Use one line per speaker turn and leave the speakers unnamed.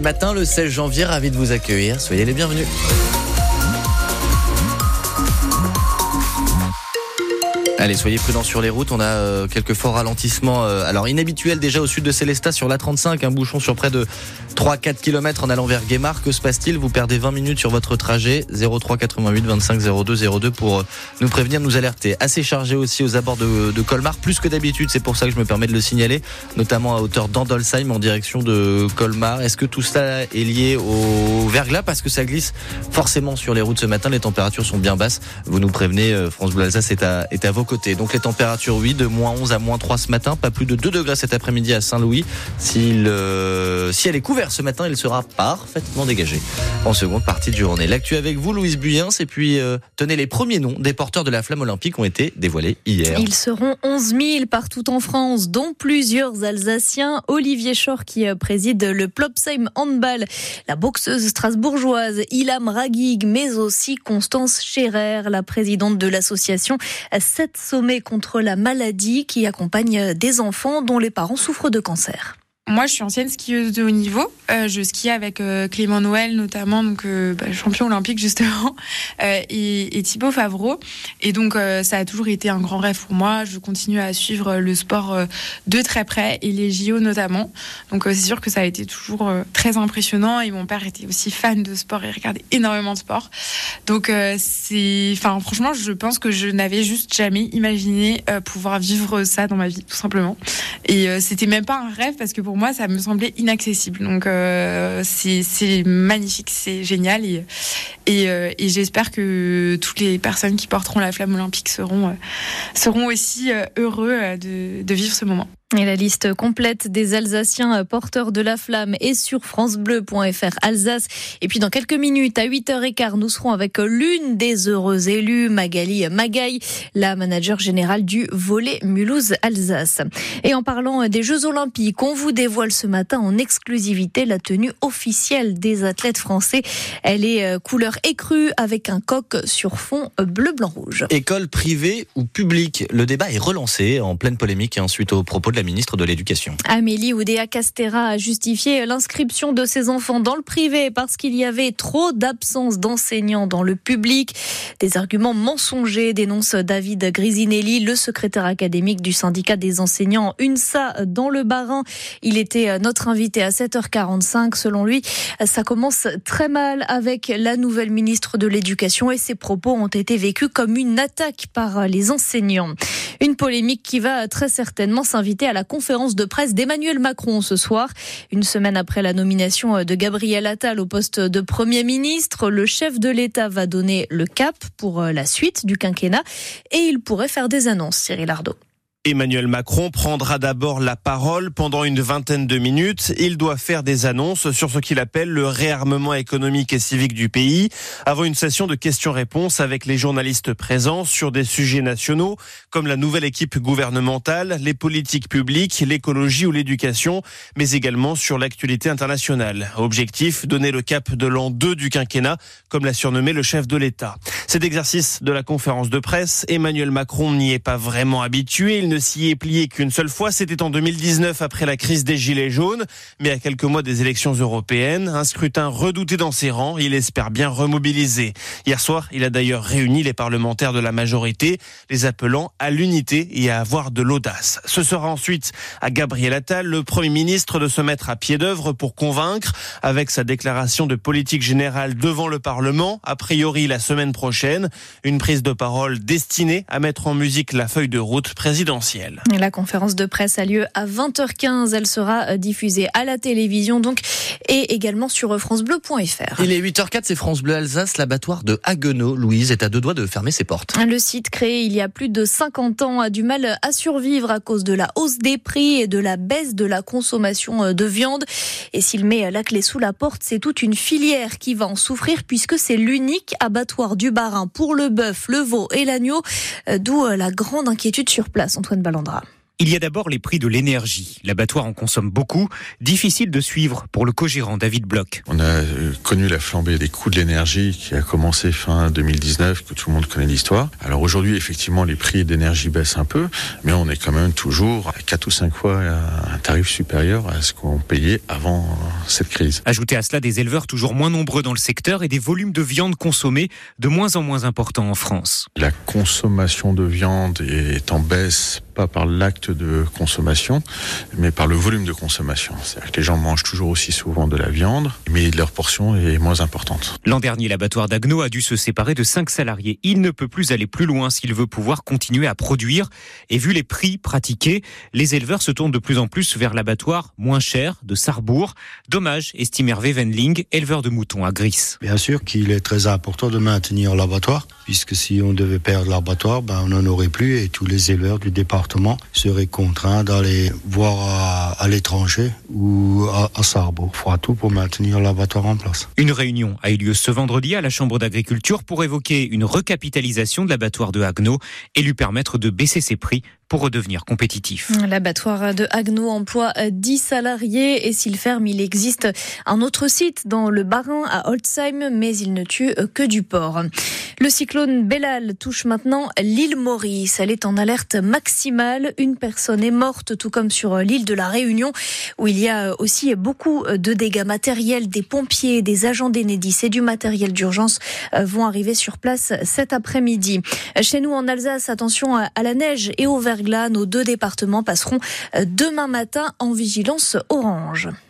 Matin, le 16 janvier, ravi de vous accueillir. Soyez les bienvenus. Allez, soyez prudents sur les routes. On a euh, quelques forts ralentissements. euh, alors inhabituels déjà au sud de Célestat sur la 35, un bouchon sur près de 3-4 km en allant vers Guémar. Que se passe-t-il? Vous perdez 20 minutes sur votre trajet. 03 88 25 02 02 pour euh, nous prévenir, nous alerter. Assez chargé aussi aux abords de, Colmar, plus que d'habitude. C'est pour ça que je me permets de le signaler, notamment à hauteur d'Andolsheim en direction de Colmar. Est-ce que tout ça est lié au verglas? Parce que ça glisse forcément sur les routes ce matin. Les températures sont bien basses. Vous nous prévenez, euh, France Bleu Alsace est à, est à vos côtés. Donc les températures, oui, de moins 11 à moins 3 ce matin, pas plus de 2 degrés cet après-midi à Saint-Louis. Euh, si elle est couverte ce matin, il sera parfaitement dégagé en seconde partie de journée. L'actu avec vous, Louise Buyens, et puis euh, tenez les premiers noms des porteurs de la flamme olympique ont été dévoilés hier.
Ils seront 11 000 partout en France, dont plusieurs Alsaciens. Olivier Chor qui euh, préside le Plopsheim Handball, la boxeuse strasbourgeoise Ilham Ragig, mais aussi Constance Scherer, la présidente de l'association 7 sommets contre la maladie qui accompagne des enfants dont les parents souffrent de cancer.
Moi, je suis ancienne skieuse de haut niveau. Euh, je skie avec euh, Clément Noël, notamment, donc euh, bah, champion olympique justement, euh, et, et Thibaut Favreau. Et donc, ça a toujours été un grand rêve pour moi. Je continue à suivre le sport de très près et les JO notamment. Donc, c'est sûr que ça a été toujours très impressionnant. Et mon père était aussi fan de sport et regardait énormément de sport. Donc, c'est, enfin, franchement, je pense que je n'avais juste jamais imaginé pouvoir vivre ça dans ma vie, tout simplement. Et c'était même pas un rêve parce que pour moi, ça me semblait inaccessible. Donc euh, c'est c'est magnifique, c'est génial et et, euh, et j'espère que toutes les personnes qui porteront la flamme olympique seront euh, seront aussi euh, heureux euh, de, de vivre ce moment.
Et la liste complète des Alsaciens porteurs de la flamme est sur francebleu.fr Alsace. Et puis dans quelques minutes, à 8h15, nous serons avec l'une des heureuses élues, Magali Magaille, la manager générale du volet Mulhouse Alsace. Et en parlant des Jeux Olympiques, on vous dévoile ce matin en exclusivité la tenue officielle des athlètes français. Elle est euh, couleur écrue avec un coq sur fond bleu, blanc, rouge.
École privée ou publique Le débat est relancé en pleine polémique hein, suite aux propos de la ministre de l'Éducation.
Amélie Oudéa Castera a justifié l'inscription de ses enfants dans le privé parce qu'il y avait trop d'absence d'enseignants dans le public. Des arguments mensongers, dénonce David Grisinelli, le secrétaire académique du syndicat des enseignants UNSA dans le Bas-Rhin. Il était notre invité à 7h45. Selon lui, ça commence très mal avec la nouvelle ministre de l'Éducation et ses propos ont été vécus comme une attaque par les enseignants. Une polémique qui va très certainement s'inviter à la conférence de presse d'Emmanuel Macron ce soir. Une semaine après la nomination de Gabriel Attal au poste de Premier ministre, le chef de l'État va donner le cap pour la suite du quinquennat et il pourrait faire des annonces, Cyril Ardo.
Emmanuel Macron prendra d'abord la parole pendant une vingtaine de minutes. Il doit faire des annonces sur ce qu'il appelle le réarmement économique et civique du pays, avant une session de questions-réponses avec les journalistes présents sur des sujets nationaux comme la nouvelle équipe gouvernementale, les politiques publiques, l'écologie ou l'éducation, mais également sur l'actualité internationale. Objectif, donner le cap de l'an 2 du quinquennat, comme l'a surnommé le chef de l'État. Cet exercice de la conférence de presse, Emmanuel Macron n'y est pas vraiment habitué. S'y est plié qu'une seule fois, c'était en 2019 après la crise des Gilets jaunes, mais à quelques mois des élections européennes, un scrutin redouté dans ses rangs, il espère bien remobiliser. Hier soir, il a d'ailleurs réuni les parlementaires de la majorité, les appelant à l'unité et à avoir de l'audace. Ce sera ensuite à Gabriel Attal, le Premier ministre, de se mettre à pied d'œuvre pour convaincre, avec sa déclaration de politique générale devant le Parlement, a priori la semaine prochaine, une prise de parole destinée à mettre en musique la feuille de route présidentielle.
La conférence de presse a lieu à 20h15. Elle sera diffusée à la télévision donc et également sur francebleu.fr.
Il est 8h04, c'est France Bleu Alsace. L'abattoir de Haguenau, Louise, est à deux doigts de fermer ses portes.
Le site créé il y a plus de 50 ans a du mal à survivre à cause de la hausse des prix et de la baisse de la consommation de viande. Et s'il met la clé sous la porte, c'est toute une filière qui va en souffrir puisque c'est l'unique abattoir du Bas-Rhin pour le bœuf, le veau et l'agneau, d'où la grande inquiétude sur place. Antoine Ballandra.
Il y a d'abord les prix de l'énergie. L'abattoir en consomme beaucoup. Difficile de suivre pour le co-gérant David Bloch.
On a euh, connu la flambée des coûts de l'énergie qui a commencé fin 2019, que tout le monde connaît l'histoire. Alors aujourd'hui, effectivement, les prix d'énergie baissent un peu, mais on est quand même toujours à 4 ou 5 fois un tarif supérieur à ce qu'on payait avant cette crise.
Ajoutez à cela des éleveurs toujours moins nombreux dans le secteur et des volumes de viande consommés de moins en moins importants en France.
La consommation de viande est en baisse pas par l'acte de consommation, mais par le volume de consommation. C'est-à-dire que les gens mangent toujours aussi souvent de la viande, mais leur portion est moins importante.
L'an dernier, l'abattoir d'Agno a dû se séparer de 5 salariés. Il ne peut plus aller plus loin s'il veut pouvoir continuer à produire. Et vu les prix pratiqués, les éleveurs se tournent de plus en plus vers l'abattoir moins cher de Sarrebourg. Dommage, estime Hervé Venling, éleveur de moutons à Gris.
Bien sûr qu'il est très important de maintenir l'abattoir, puisque si on devait perdre l'abattoir, ben on n'en aurait plus et tous les éleveurs du départ serait contraint d'aller voir à, l'étranger ou à, à Sarbo. Il fera tout pour maintenir l'abattoir en place.
Une réunion a eu lieu ce vendredi à la Chambre d'agriculture pour évoquer une recapitalisation de l'abattoir de Haguenau et lui permettre de baisser ses prix pour redevenir compétitif.
L'abattoir de Haguenau emploie 10 salariés et s'il ferme, il existe un autre site dans le Bas-Rhin à Holzheim, mais il ne tue que du porc. Le cyclone Bellal touche maintenant l'île Maurice. Elle est en alerte maximale. Une personne est morte, tout comme sur l'île de la Réunion, où il y a aussi beaucoup de dégâts matériels. Des pompiers, des agents d'Enedis et du matériel d'urgence vont arriver sur place cet après-midi. Chez nous en Alsace, attention à la neige et au Nos deux départements passeront demain matin en vigilance orange.